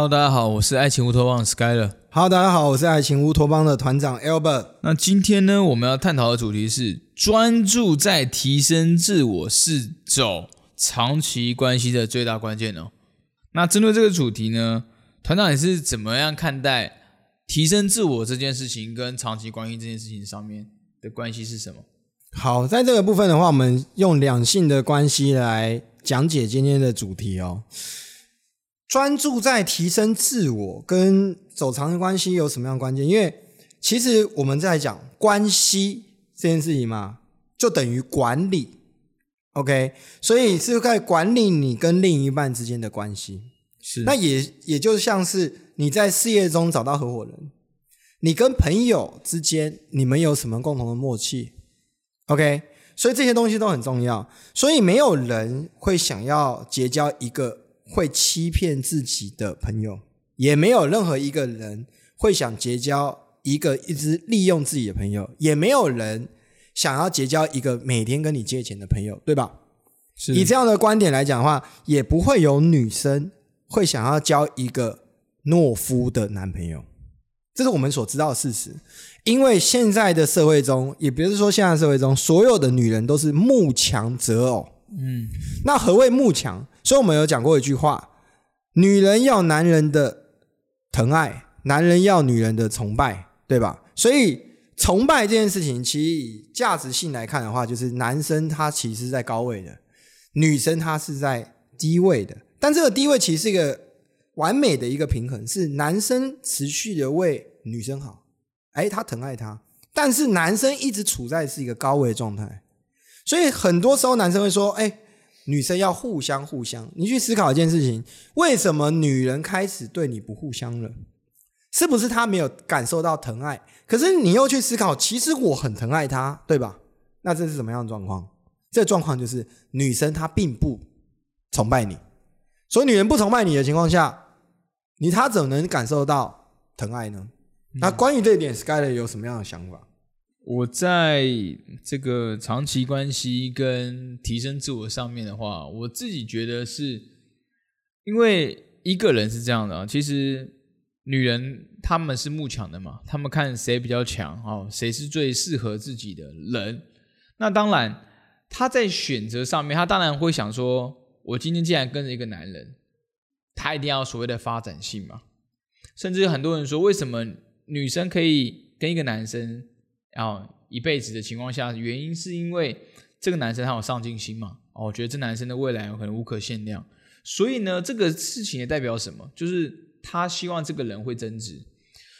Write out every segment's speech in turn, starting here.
Hello，大家好，我是爱情乌托邦 Skyler。Hello，大家好，我是爱情乌托邦的团长 Albert。那今天呢，我们要探讨的主题是专注在提升自我是走长期关系的最大关键哦。那针对这个主题呢，团长你是怎么样看待提升自我这件事情跟长期关系这件事情上面的关系是什么？好，在这个部分的话，我们用两性的关系来讲解今天的主题哦。专注在提升自我跟走长的关系有什么样关键？因为其实我们在讲关系这件事情嘛，就等于管理，OK？所以是在管理你跟另一半之间的关系。是那也也就像是你在事业中找到合伙人，你跟朋友之间你们有什么共同的默契？OK？所以这些东西都很重要。所以没有人会想要结交一个会欺骗自己的朋友，也没有任何一个人会想结交一个一直利用自己的朋友，也没有人想要结交一个每天跟你借钱的朋友，对吧？是以这样的观点来讲的话，也不会有女生会想要交一个懦夫的男朋友，这是我们所知道的事实。因为现在的社会中，也不是说现在的社会中所有的女人都是慕强择偶。嗯，那何谓慕强？所以我们有讲过一句话：女人要男人的疼爱，男人要女人的崇拜，对吧？所以崇拜这件事情，其实以价值性来看的话，就是男生他其实是在高位的，女生她是在低位的。但这个低位其实是一个完美的一个平衡，是男生持续的为女生好，哎，他疼爱她，但是男生一直处在是一个高位状态。所以很多时候男生会说：“哎，女生要互相互相。”你去思考一件事情：为什么女人开始对你不互相了？是不是她没有感受到疼爱？可是你又去思考，其实我很疼爱她，对吧？那这是什么样的状况？这状况就是女生她并不崇拜你，所以女人不崇拜你的情况下，你她怎么能感受到疼爱呢？那关于这一点，Skyler 有什么样的想法？我在这个长期关系跟提升自我上面的话，我自己觉得是，因为一个人是这样的啊，其实女人她们是慕强的嘛，她们看谁比较强哦，谁是最适合自己的人。那当然，她在选择上面，她当然会想说，我今天既然跟着一个男人，他一定要所谓的发展性嘛。甚至很多人说，为什么女生可以跟一个男生？然后一辈子的情况下，原因是因为这个男生他有上进心嘛？哦，我觉得这男生的未来有可能无可限量。所以呢，这个事情也代表什么？就是他希望这个人会增值。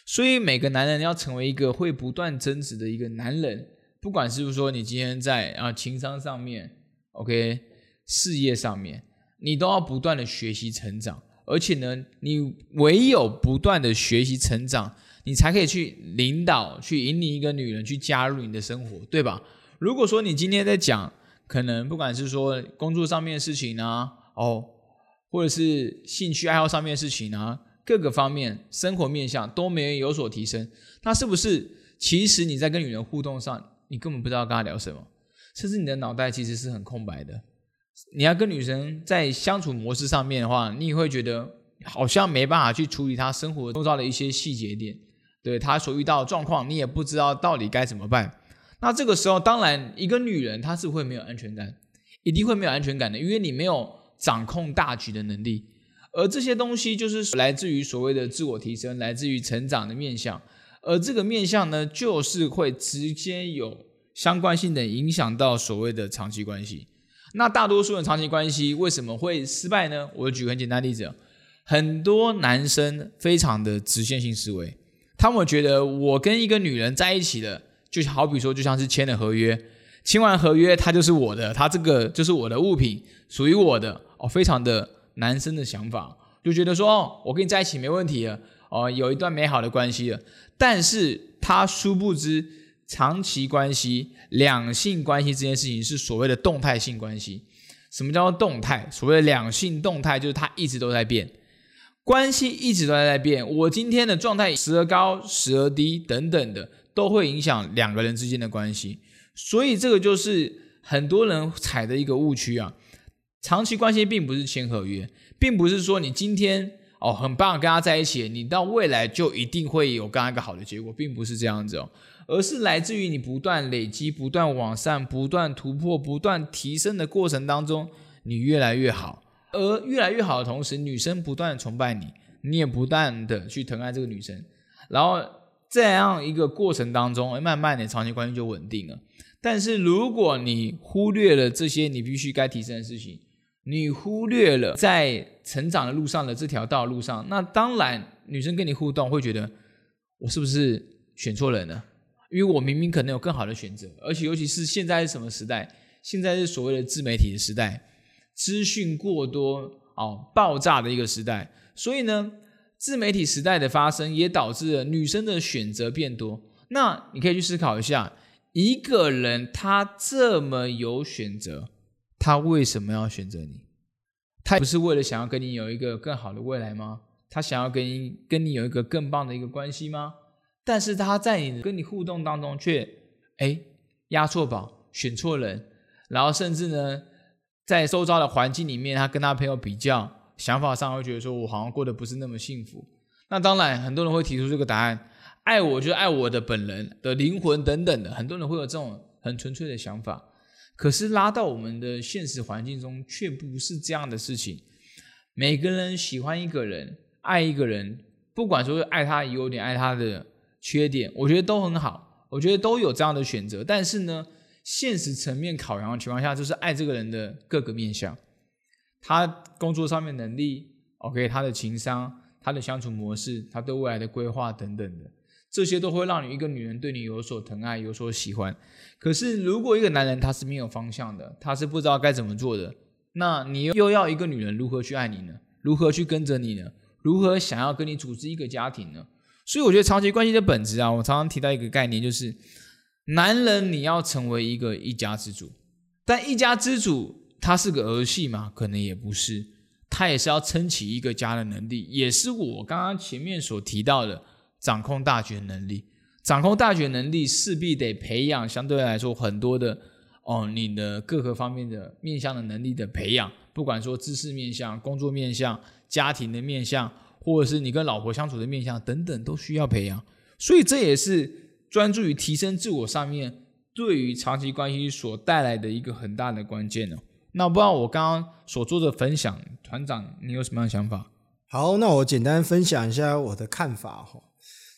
所以每个男人要成为一个会不断增值的一个男人，不管是不是说你今天在啊情商上面，OK，事业上面，你都要不断的学习成长。而且呢，你唯有不断的学习成长。你才可以去领导、去引领一个女人去加入你的生活，对吧？如果说你今天在讲，可能不管是说工作上面的事情啊，哦，或者是兴趣爱好上面的事情啊，各个方面生活面向都没有有所提升，那是不是其实你在跟女人互动上，你根本不知道跟她聊什么，甚至你的脑袋其实是很空白的。你要跟女生在相处模式上面的话，你也会觉得好像没办法去处理她生活周遭的一些细节点。对他所遇到的状况，你也不知道到底该怎么办。那这个时候，当然一个女人她是会没有安全感，一定会没有安全感的，因为你没有掌控大局的能力。而这些东西就是来自于所谓的自我提升，来自于成长的面向。而这个面向呢，就是会直接有相关性的影响到所谓的长期关系。那大多数的长期关系为什么会失败呢？我举个很简单例子，很多男生非常的直线性思维。他们觉得我跟一个女人在一起的，就好比说，就像是签了合约，签完合约，她就是我的，她这个就是我的物品，属于我的哦，非常的男生的想法，就觉得说，哦，我跟你在一起没问题了，哦，有一段美好的关系了。但是他殊不知，长期关系、两性关系这件事情是所谓的动态性关系。什么叫做动态？所谓的两性动态，就是它一直都在变。关系一直都在在变，我今天的状态时而高时而低等等的，都会影响两个人之间的关系。所以这个就是很多人踩的一个误区啊。长期关系并不是签合约，并不是说你今天哦很棒，跟他在一起，你到未来就一定会有跟他一个好的结果，并不是这样子哦，而是来自于你不断累积、不断往上、不断突破、不断提升的过程当中，你越来越好，而越来越好的同时，女生不断的崇拜你，你也不断的去疼爱这个女生，然后这样一个过程当中，慢慢的长期关系就稳定了。但是如果你忽略了这些你必须该提升的事情，你忽略了在成长的路上的这条道路上，那当然女生跟你互动会觉得我是不是选错人了？因为我明明可能有更好的选择，而且尤其是现在是什么时代？现在是所谓的自媒体的时代，资讯过多哦，爆炸的一个时代，所以呢，自媒体时代的发生也导致了女生的选择变多。那你可以去思考一下。一个人他这么有选择，他为什么要选择你？他不是为了想要跟你有一个更好的未来吗？他想要跟你跟你有一个更棒的一个关系吗？但是他在你跟你互动当中却哎压错宝，选错人，然后甚至呢在周遭的环境里面，他跟他朋友比较，想法上会觉得说我好像过得不是那么幸福。那当然，很多人会提出这个答案。爱我就爱我的本人的灵魂等等的，很多人会有这种很纯粹的想法。可是拉到我们的现实环境中，却不是这样的事情。每个人喜欢一个人，爱一个人，不管说是爱他优点，爱他的缺点，我觉得都很好，我觉得都有这样的选择。但是呢，现实层面考量的情况下，就是爱这个人的各个面相，他工作上面能力，OK，他的情商，他的相处模式，他对未来的规划等等的。这些都会让你一个女人对你有所疼爱，有所喜欢。可是，如果一个男人他是没有方向的，他是不知道该怎么做的，那你又要一个女人如何去爱你呢？如何去跟着你呢？如何想要跟你组织一个家庭呢？所以，我觉得长期关系的本质啊，我常常提到一个概念，就是男人你要成为一个一家之主，但一家之主他是个儿戏吗？可能也不是，他也是要撑起一个家的能力，也是我刚刚前面所提到的。掌控大局能力，掌控大局能力势必得培养相对来说很多的哦，你的各个方面的面向的能力的培养，不管说知识面向、工作面向、家庭的面向，或者是你跟老婆相处的面向等等，都需要培养。所以这也是专注于提升自我上面对于长期关系所带来的一个很大的关键哦。那不知道我刚刚所做的分享，团长你有什么样的想法？好，那我简单分享一下我的看法哈。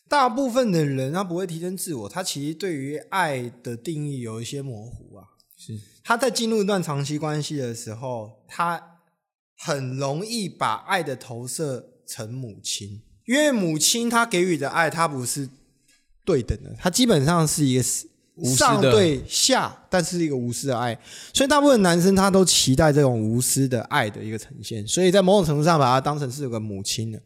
大部分的人他不会提升自我，他其实对于爱的定义有一些模糊啊。是他在进入一段长期关系的时候，他很容易把爱的投射成母亲，因为母亲她给予的爱，她不是对等的，它基本上是一个上对下，但是一个无私的爱。所以大部分男生他都期待这种无私的爱的一个呈现，所以在某种程度上把它当成是有个母亲的。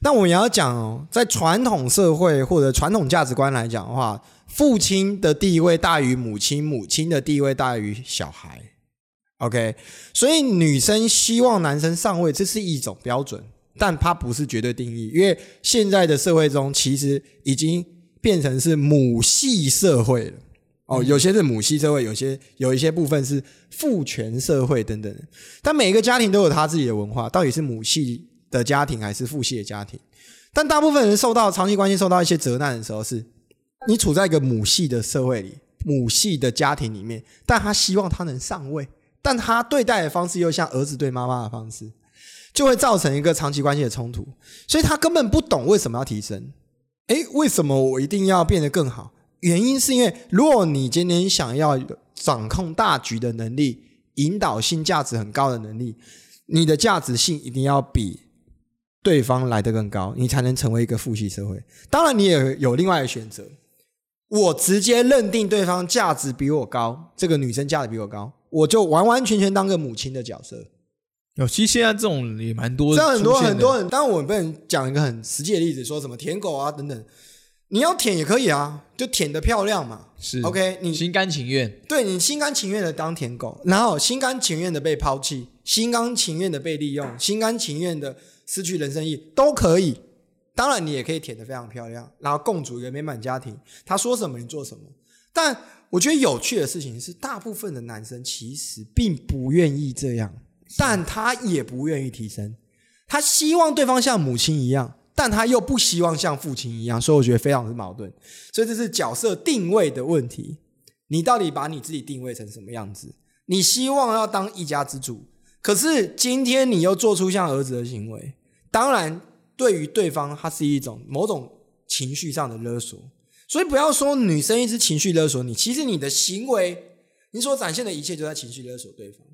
那我们要讲哦，在传统社会或者传统价值观来讲的话，父亲的地位大于母亲，母亲的地位大于小孩。OK，所以女生希望男生上位，这是一种标准，但它不是绝对定义，因为现在的社会中其实已经变成是母系社会了。哦，有些是母系社会，有些有一些部分是父权社会等等。但每个家庭都有他自己的文化，到底是母系？的家庭还是父系的家庭，但大部分人受到长期关系受到一些责难的时候，是你处在一个母系的社会里，母系的家庭里面，但他希望他能上位，但他对待的方式又像儿子对妈妈的方式，就会造成一个长期关系的冲突，所以他根本不懂为什么要提升。诶，为什么我一定要变得更好？原因是因为如果你今天想要掌控大局的能力，引导性价值很高的能力，你的价值性一定要比。对方来得更高，你才能成为一个父系社会。当然，你也有另外的选择。我直接认定对方价值比我高，这个女生价值比我高，我就完完全全当个母亲的角色。有，其实现在这种也蛮多，这样很多很多人。当然，我不能讲一个很实际的例子，说什么舔狗啊等等。你要舔也可以啊，就舔的漂亮嘛。是 OK，你心甘情愿，对你心甘情愿的当舔狗，然后心甘情愿的被抛弃，心甘情愿的被利用，心甘情愿的。失去人生意都可以，当然你也可以舔的非常漂亮，然后共组一个美满家庭。他说什么你做什么。但我觉得有趣的事情是，大部分的男生其实并不愿意这样，但他也不愿意提升。他希望对方像母亲一样，但他又不希望像父亲一样，所以我觉得非常的矛盾。所以这是角色定位的问题。你到底把你自己定位成什么样子？你希望要当一家之主，可是今天你又做出像儿子的行为，当然对于对方，他是一种某种情绪上的勒索。所以不要说女生一直情绪勒索你，其实你的行为，你所展现的一切就在情绪勒索对方。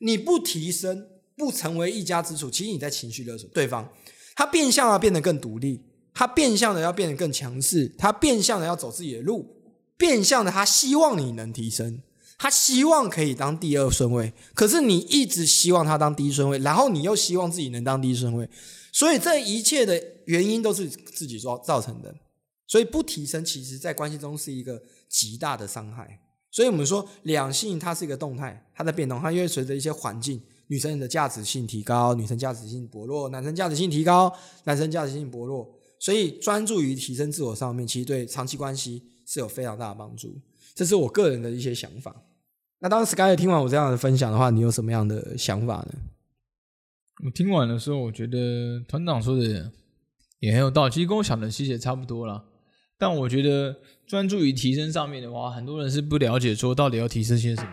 你不提升，不成为一家之主，其实你在情绪勒索对方。他变相要变得更独立，他变相的要变得更强势，他变相的要走自己的路，变相的他希望你能提升，他希望可以当第二顺位。可是你一直希望他当第一顺位，然后你又希望自己能当第一顺位，所以这一切的原因都是自己造造成的。所以不提升，其实在关系中是一个极大的伤害。所以我们说，两性它是一个动态，它在变动，它因为随着一些环境，女生的价值性提高，女生价值性薄弱；男生价值性提高，男生价值性薄弱。所以专注于提升自我上面，其实对长期关系是有非常大的帮助。这是我个人的一些想法。那当 Sky 听完我这样的分享的话，你有什么样的想法呢？我听完的时候，我觉得团长说的也很有道理，其实跟我想的细节差不多了。但我觉得专注于提升上面的话，很多人是不了解说到底要提升些什么。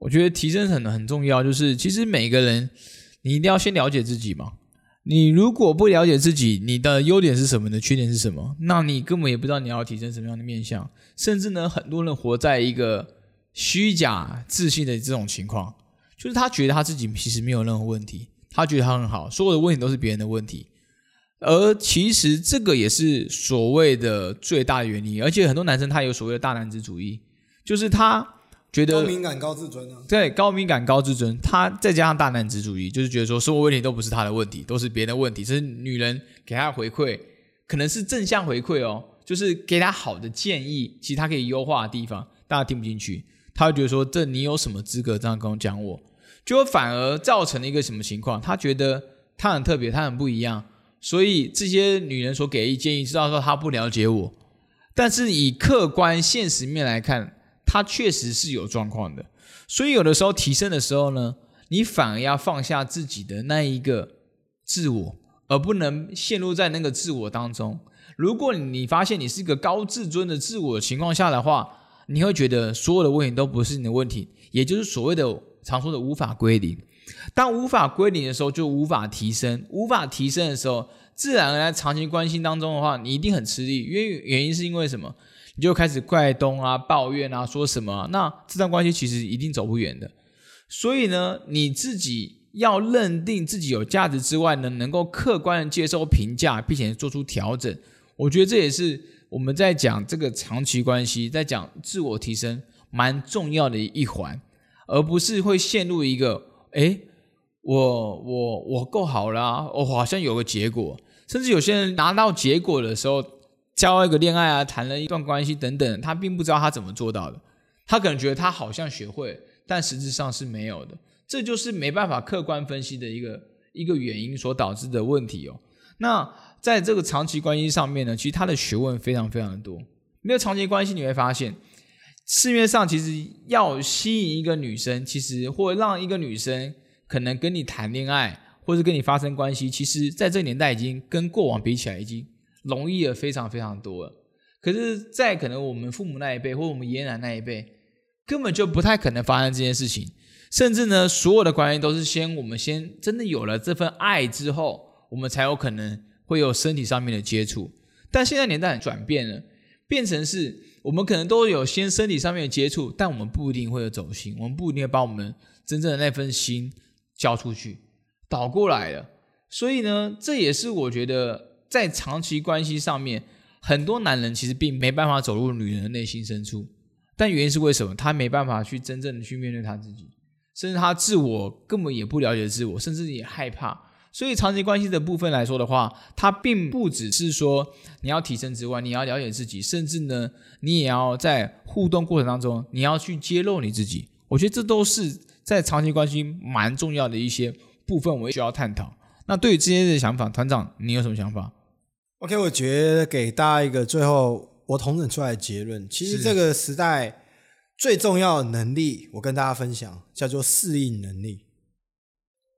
我觉得提升很很重要，就是其实每个人你一定要先了解自己嘛。你如果不了解自己，你的优点是什么，你的缺点是什么，那你根本也不知道你要提升什么样的面相。甚至呢，很多人活在一个虚假自信的这种情况，就是他觉得他自己其实没有任何问题，他觉得他很好，所有的问题都是别人的问题。而其实这个也是所谓的最大的原因，而且很多男生他有所谓的大男子主义，就是他觉得高敏感、高自尊啊，对，高敏感、高自尊，他再加上大男子主义，就是觉得说所有问题都不是他的问题，都是别人的问题，是女人给他回馈，可能是正向回馈哦，就是给他好的建议，其实他可以优化的地方，大家听不进去，他会觉得说这你有什么资格这样跟我讲我，就反而造成了一个什么情况？他觉得他很特别，他很不一样。所以这些女人所给的建议，知道说她不了解我，但是以客观现实面来看，她确实是有状况的。所以有的时候提升的时候呢，你反而要放下自己的那一个自我，而不能陷入在那个自我当中。如果你发现你是一个高自尊的自我情况下的话，你会觉得所有的问题都不是你的问题，也就是所谓的常说的无法归零。当无法归零的时候，就无法提升。无法提升的时候，自然而然长期关系当中的话，你一定很吃力。因为原因是因为什么？你就开始怪东啊、抱怨啊、说什么？那这段关系其实一定走不远的。所以呢，你自己要认定自己有价值之外呢，能够客观的接受评价，并且做出调整。我觉得这也是我们在讲这个长期关系，在讲自我提升蛮重要的一环，而不是会陷入一个。哎，我我我够好啦，我好像有个结果，甚至有些人拿到结果的时候，交一个恋爱啊，谈了一段关系等等，他并不知道他怎么做到的，他可能觉得他好像学会，但实质上是没有的，这就是没办法客观分析的一个一个原因所导致的问题哦。那在这个长期关系上面呢，其实他的学问非常非常的多，没有长期关系你会发现。市面上其实要吸引一个女生，其实或让一个女生可能跟你谈恋爱，或者跟你发生关系，其实在这个年代已经跟过往比起来已经容易了非常非常多了。可是，在可能我们父母那一辈或我们爷爷奶奶那一辈，根本就不太可能发生这件事情。甚至呢，所有的关系都是先我们先真的有了这份爱之后，我们才有可能会有身体上面的接触。但现在年代转变了，变成是。我们可能都有先身体上面的接触，但我们不一定会有走心，我们不一定会把我们真正的那份心交出去，倒过来了。所以呢，这也是我觉得在长期关系上面，很多男人其实并没办法走入女人的内心深处。但原因是为什么？他没办法去真正的去面对他自己，甚至他自我根本也不了解自我，甚至也害怕。所以长期关系的部分来说的话，它并不只是说你要提升之外，你要了解自己，甚至呢，你也要在互动过程当中，你要去揭露你自己。我觉得这都是在长期关系蛮重要的一些部分，我们需要探讨。那对于这些的想法，团长你有什么想法？OK，我觉得给大家一个最后我统整出来的结论，其实这个时代最重要的能力，我跟大家分享，叫做适应能力。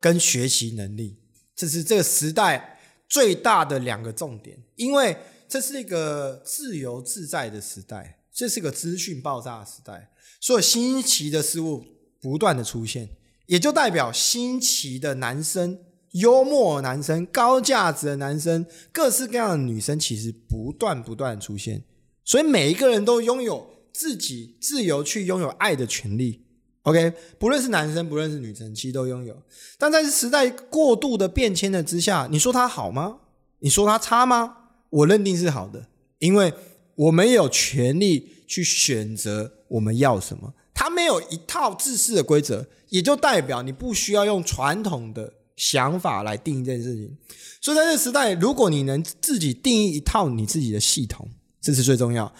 跟学习能力，这是这个时代最大的两个重点，因为这是一个自由自在的时代，这是个资讯爆炸的时代，所有新奇的事物不断的出现，也就代表新奇的男生、幽默的男生、高价值的男生、各式各样的女生，其实不断不断的出现，所以每一个人都拥有自己自由去拥有爱的权利。OK，不论是男生，不论是女生，其实都拥有。但在时代过度的变迁的之下，你说它好吗？你说它差吗？我认定是好的，因为我们有权利去选择我们要什么。它没有一套自私的规则，也就代表你不需要用传统的想法来定义这件事情。所以在这个时代，如果你能自己定义一套你自己的系统，这是最重要，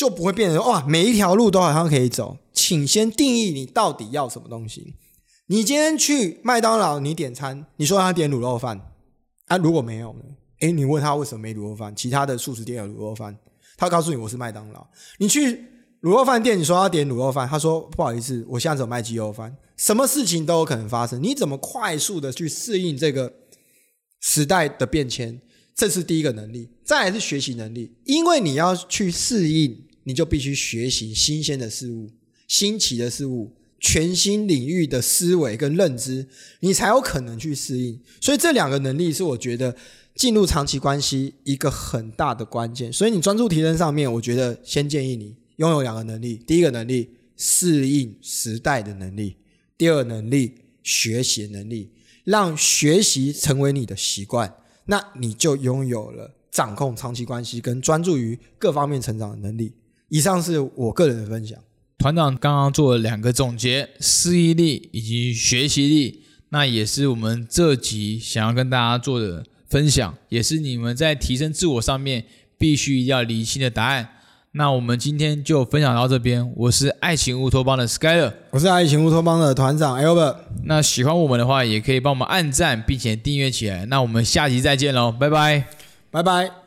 就不会变成哇，每一条路都好像可以走。请先定义你到底要什么东西。你今天去麦当劳，你点餐，你说他点卤肉饭啊？如果没有呢？诶，你问他为什么没卤肉饭？其他的素食店有卤肉饭，他告诉你我是麦当劳。你去卤肉饭店，你说要点卤肉饭，他说不好意思，我现在只有卖鸡肉饭。什么事情都有可能发生，你怎么快速的去适应这个时代的变迁？这是第一个能力，再来是学习能力，因为你要去适应，你就必须学习新鲜的事物。新奇的事物、全新领域的思维跟认知，你才有可能去适应。所以这两个能力是我觉得进入长期关系一个很大的关键。所以你专注提升上面，我觉得先建议你拥有两个能力：第一个能力适应时代的能力；第二能力学习能力，让学习成为你的习惯，那你就拥有了掌控长期关系跟专注于各方面成长的能力。以上是我个人的分享。团长刚刚做了两个总结，适应力以及学习力，那也是我们这集想要跟大家做的分享，也是你们在提升自我上面必须要理清的答案。那我们今天就分享到这边，我是爱情乌托邦的 Skyler，我是爱情乌托邦的团长 Albert。那喜欢我们的话，也可以帮我们按赞并且订阅起来。那我们下集再见喽，拜拜，拜拜。